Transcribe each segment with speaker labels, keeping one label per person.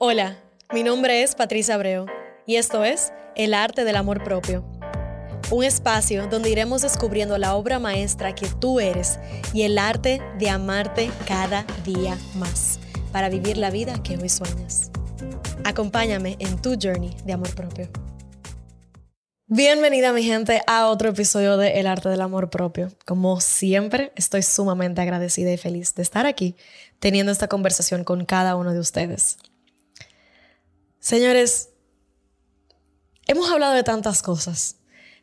Speaker 1: Hola, mi nombre es Patricia Abreu y esto es El Arte del Amor Propio. Un espacio donde iremos descubriendo la obra maestra que tú eres y el arte de amarte cada día más para vivir la vida que hoy sueñas. Acompáñame en tu journey de amor propio. Bienvenida mi gente a otro episodio de El Arte del Amor Propio. Como siempre, estoy sumamente agradecida y feliz de estar aquí teniendo esta conversación con cada uno de ustedes. Señores, hemos hablado de tantas cosas.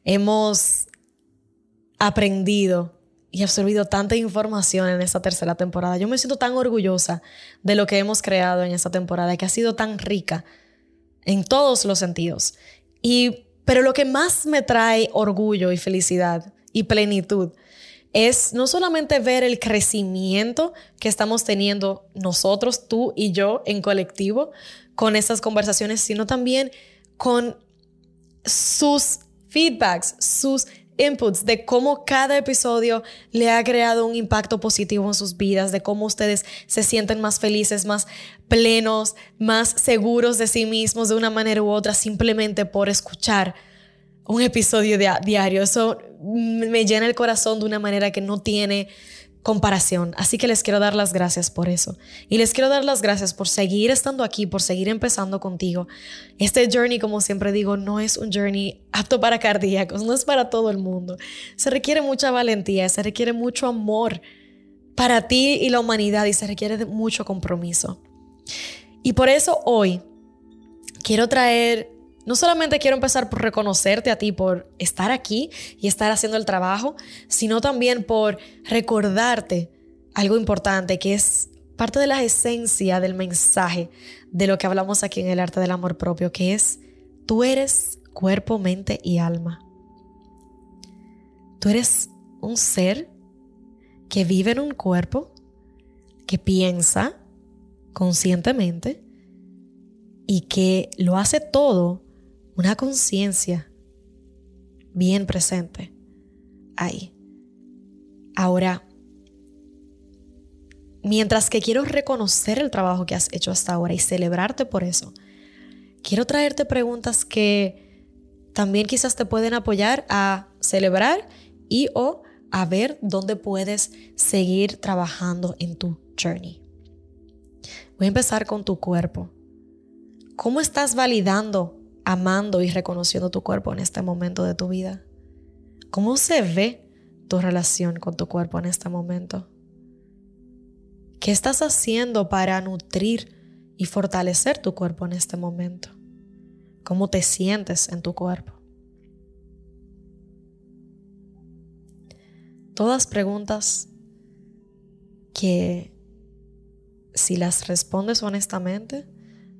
Speaker 1: Hemos aprendido y absorbido tanta información en esta tercera temporada. Yo me siento tan orgullosa de lo que hemos creado en esta temporada, que ha sido tan rica en todos los sentidos. Y, pero lo que más me trae orgullo y felicidad y plenitud es no solamente ver el crecimiento que estamos teniendo nosotros, tú y yo en colectivo, con estas conversaciones, sino también con sus feedbacks, sus inputs de cómo cada episodio le ha creado un impacto positivo en sus vidas, de cómo ustedes se sienten más felices, más plenos, más seguros de sí mismos de una manera u otra, simplemente por escuchar un episodio diario. Eso me llena el corazón de una manera que no tiene comparación. Así que les quiero dar las gracias por eso. Y les quiero dar las gracias por seguir estando aquí, por seguir empezando contigo. Este journey, como siempre digo, no es un journey apto para cardíacos, no es para todo el mundo. Se requiere mucha valentía, se requiere mucho amor para ti y la humanidad y se requiere mucho compromiso. Y por eso hoy quiero traer no solamente quiero empezar por reconocerte a ti por estar aquí y estar haciendo el trabajo, sino también por recordarte algo importante que es parte de la esencia del mensaje de lo que hablamos aquí en el arte del amor propio, que es tú eres cuerpo, mente y alma. Tú eres un ser que vive en un cuerpo, que piensa conscientemente y que lo hace todo una conciencia bien presente ahí. Ahora, mientras que quiero reconocer el trabajo que has hecho hasta ahora y celebrarte por eso, quiero traerte preguntas que también quizás te pueden apoyar a celebrar y o a ver dónde puedes seguir trabajando en tu journey. Voy a empezar con tu cuerpo. ¿Cómo estás validando amando y reconociendo tu cuerpo en este momento de tu vida? ¿Cómo se ve tu relación con tu cuerpo en este momento? ¿Qué estás haciendo para nutrir y fortalecer tu cuerpo en este momento? ¿Cómo te sientes en tu cuerpo? Todas preguntas que si las respondes honestamente,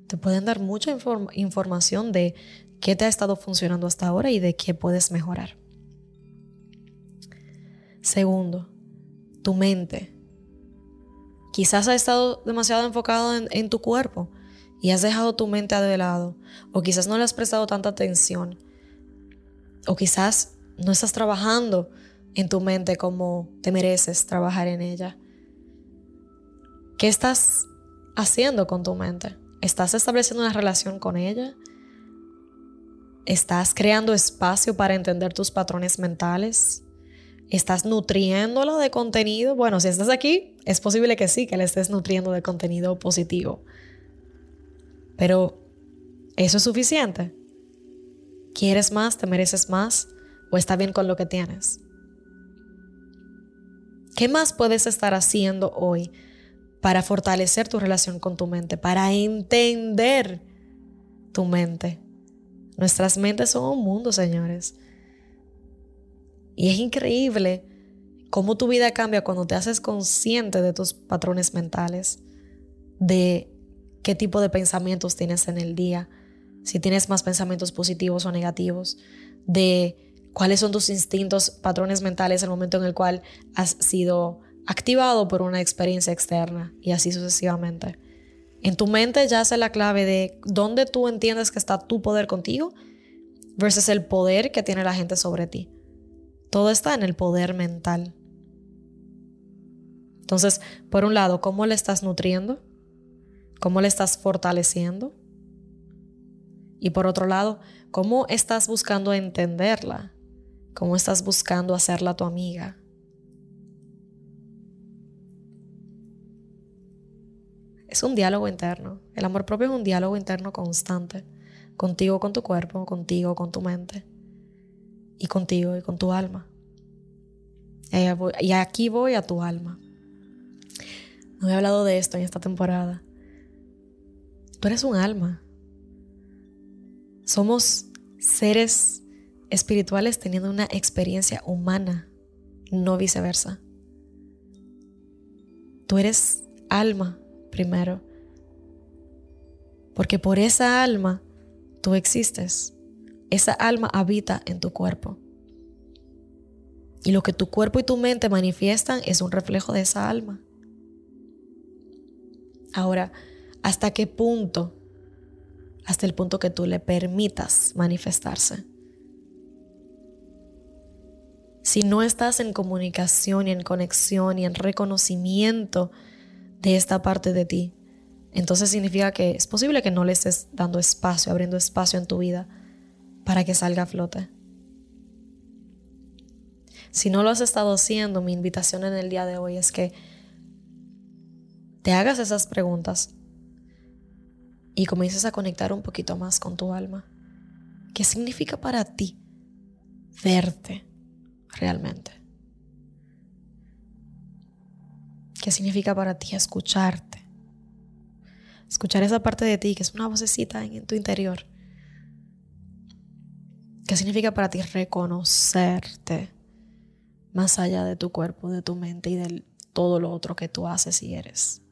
Speaker 1: te pueden dar mucha información de qué te ha estado funcionando hasta ahora y de qué puedes mejorar. Segundo, tu mente. Quizás has estado demasiado enfocado en, tu cuerpo y has dejado tu mente de lado. O quizás no le has prestado tanta atención. O quizás no estás trabajando en tu mente como te mereces trabajar en ella. ¿Qué estás haciendo con tu mente? ¿Estás estableciendo una relación con ella? ¿Estás creando espacio para entender tus patrones mentales? ¿Estás nutriéndola de contenido? Bueno, si estás aquí, es posible que sí, que le estés nutriendo de contenido positivo. Pero, ¿eso es suficiente? ¿Quieres más? ¿Te mereces más? ¿O está bien con lo que tienes? ¿Qué más puedes estar haciendo hoy para fortalecer tu relación con tu mente, para entender tu mente. Nuestras mentes son un mundo, señores. Y es increíble cómo tu vida cambia cuando te haces consciente de tus patrones mentales, de qué tipo de pensamientos tienes en el día, si tienes más pensamientos positivos o negativos, de cuáles son tus instintos, patrones mentales en el momento en el cual has sido activado por una experiencia externa y así sucesivamente. En tu mente ya yace la clave de dónde tú entiendes que está tu poder contigo versus el poder que tiene la gente sobre ti. Todo está en el poder mental. Entonces, por un lado, ¿cómo le estás nutriendo? ¿Cómo le estás fortaleciendo? Y por otro lado, ¿cómo estás buscando entenderla? ¿Cómo estás buscando hacerla tu amiga? Es un diálogo interno. El amor propio es un diálogo interno constante. Contigo, con tu cuerpo, contigo, con tu mente. Y contigo y con tu alma. Y aquí voy a tu alma. No he hablado de esto en esta temporada. Tú eres un alma. Somos seres espirituales teniendo una experiencia humana, no viceversa. Tú eres alma primero. Porque por esa alma tú existes. Esa alma habita en tu cuerpo. Y lo que tu cuerpo y tu mente manifiestan es un reflejo de esa alma. Ahora, ¿hasta qué punto? Hasta el punto que tú le permitas manifestarse. Si no estás en comunicación y en conexión y en reconocimiento de esta parte de ti, entonces significa que es posible que no le estés dando espacio, abriendo espacio en tu vida para que salga a flote. Si no lo has estado haciendo, mi invitación en el día de hoy es que te hagas esas preguntas y comiences a conectar un poquito más con tu alma. ¿Qué significa para ti verte realmente? ¿Qué significa para ti escucharte? Escuchar esa parte de ti que es una vocecita en tu interior. ¿Qué significa para ti reconocerte? más allá de tu cuerpo, de tu mente y de todo lo otro que tú haces y eres.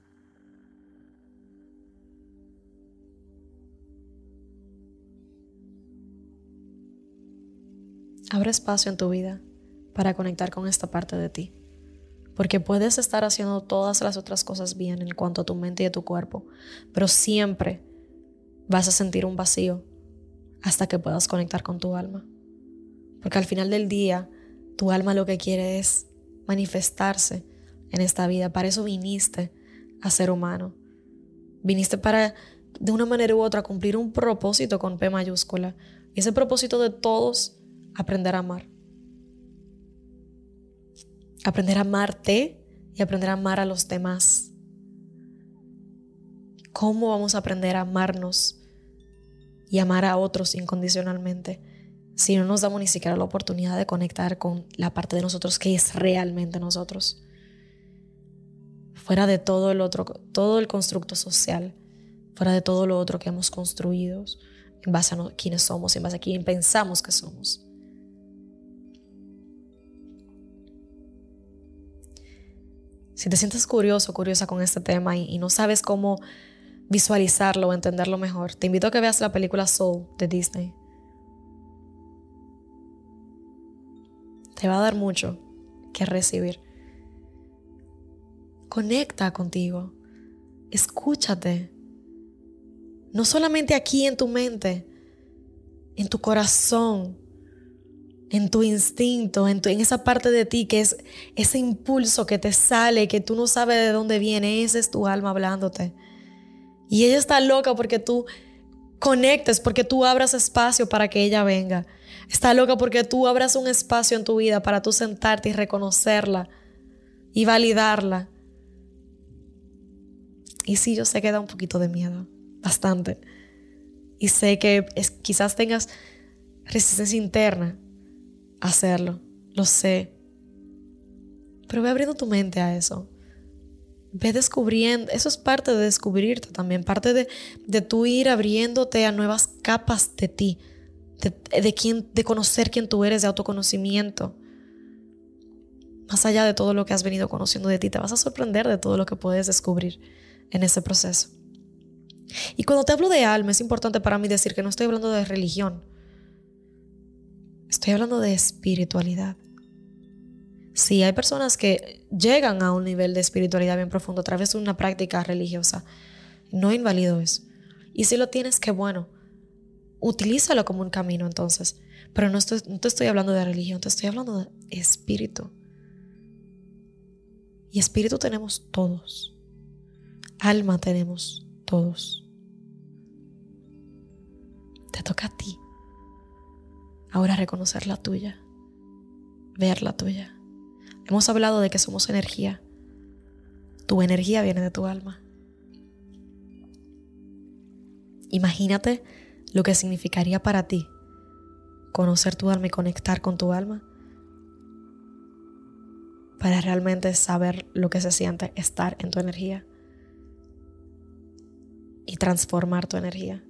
Speaker 1: Abre espacio en tu vida para conectar con esta parte de ti. Porque puedes estar haciendo todas las otras cosas bien en cuanto a tu mente y a tu cuerpo, pero siempre vas a sentir un vacío hasta que puedas conectar con tu alma. Porque al final del día, tu alma lo que quiere es manifestarse en esta vida. Para eso viniste a ser humano. Viniste para, de una manera u otra, cumplir un propósito con P mayúscula. Y ese propósito de todos, aprender a amar. Aprender a amarte y aprender a amar a los demás. ¿Cómo vamos a aprender a amarnos y amar a otros incondicionalmente? si no nos damos ni siquiera la oportunidad de conectar con la parte de nosotros que es realmente nosotros. Fuera de todo el otro, todo el constructo social, fuera de todo lo otro que hemos construido, en base a quiénes somos, en base a quién pensamos que somos. Si te sientes curioso, curiosa con este tema y, y no sabes cómo visualizarlo o entenderlo mejor, te invito a que veas la película Soul de Disney. te va a dar mucho que recibir. Conecta contigo. Escúchate. No solamente aquí en tu mente, en tu corazón, en tu instinto, en, esa parte de ti que es ese impulso que te sale, que tú no sabes de dónde viene, esa es tu alma hablándote. Y ella está loca porque tú conectes, porque tú abras espacio para que ella venga. Está loca porque tú abras un espacio en tu vida para tú sentarte y reconocerla y validarla. Y sí, yo sé que da un poquito de miedo, bastante. Y sé que quizás tengas resistencia interna hacerlo, lo sé. Pero ve abriendo tu mente a eso. Ve descubriendo, eso es parte de descubrirte también, parte de, de tú ir abriéndote a nuevas capas de ti de, quién, de conocer quién tú eres, de autoconocimiento. Más allá de todo lo que has venido conociendo de ti, te vas a sorprender de todo lo que puedes descubrir en ese proceso. Y cuando te hablo de alma, es importante para mí decir que no estoy hablando de religión. Estoy hablando de espiritualidad. Sí, hay personas que llegan a un nivel de espiritualidad bien profundo a través de una práctica religiosa. No invalido eso. Y si lo tienes, qué bueno utilízalo como un camino entonces. Pero no, no te estoy hablando de religión, te estoy hablando de espíritu. Y espíritu tenemos todos. Alma tenemos todos. Te toca a ti. Ahora reconocer la tuya, ver la tuya. Hemos hablado de que somos energía. Tu energía viene de tu alma. Imagínate lo que significaría para ti conocer tu alma y conectar con tu alma para realmente saber lo que se siente estar en tu energía y transformar tu energía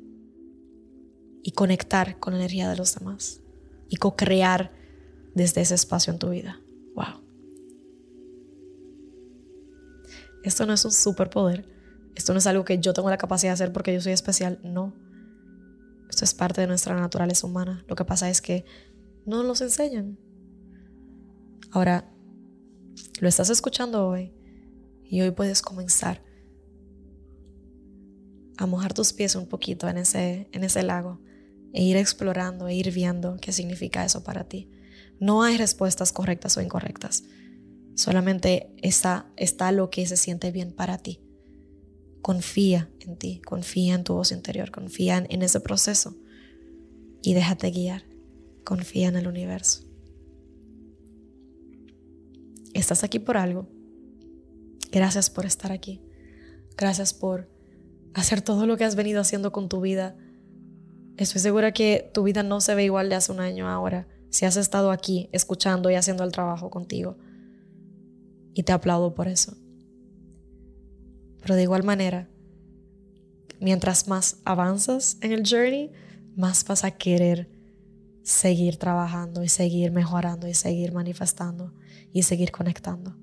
Speaker 1: y conectar con la energía de los demás y co-crear desde ese espacio en tu vida. Wow. Esto no es un superpoder. Esto no es algo que yo tengo la capacidad de hacer porque yo soy especial. No. Esto es parte de nuestra naturaleza humana. Lo que pasa es que no nos enseñan. Ahora, lo estás escuchando hoy y hoy puedes comenzar a mojar tus pies un poquito en ese, en ese lago e ir explorando e ir viendo qué significa eso para ti. No hay respuestas correctas o incorrectas. Solamente está, está lo que se siente bien para ti. Confía en ti, confía en tu voz interior, confía en, en ese proceso y déjate guiar. Confía en el universo. Estás aquí por algo. Gracias por estar aquí. Gracias por hacer todo lo que has venido haciendo con tu vida Estoy segura que tu vida no se ve igual de hace un año ahora si has estado aquí escuchando y haciendo el trabajo contigo. Y te aplaudo por eso. Pero de igual manera, mientras más avanzas en el journey, más vas a querer seguir trabajando y seguir mejorando y seguir manifestando y seguir conectando.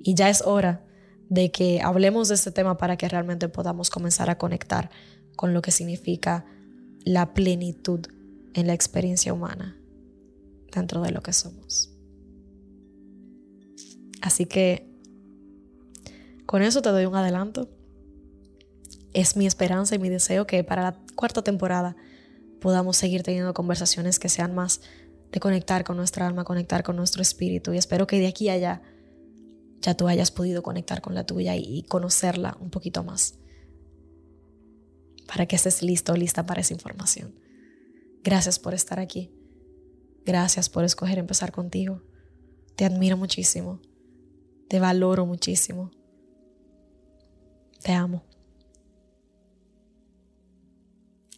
Speaker 1: Y ya es hora de que hablemos de este tema para que realmente podamos comenzar a conectar con lo que significa la plenitud en la experiencia humana dentro de lo que somos. Así que con eso te doy un adelanto. Es mi esperanza y mi deseo que para la cuarta temporada podamos seguir teniendo conversaciones que sean más de conectar con nuestra alma, conectar con nuestro espíritu. Y espero que de aquí a allá ya tú hayas podido conectar con la tuya y conocerla un poquito más para que estés listo o lista para esa información. Gracias por estar aquí. Gracias por escoger empezar contigo. Te admiro muchísimo. Te valoro muchísimo. Te amo.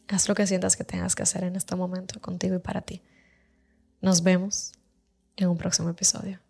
Speaker 1: Haz lo que sientas que tengas que hacer en este momento contigo y para ti. Nos vemos en un próximo episodio.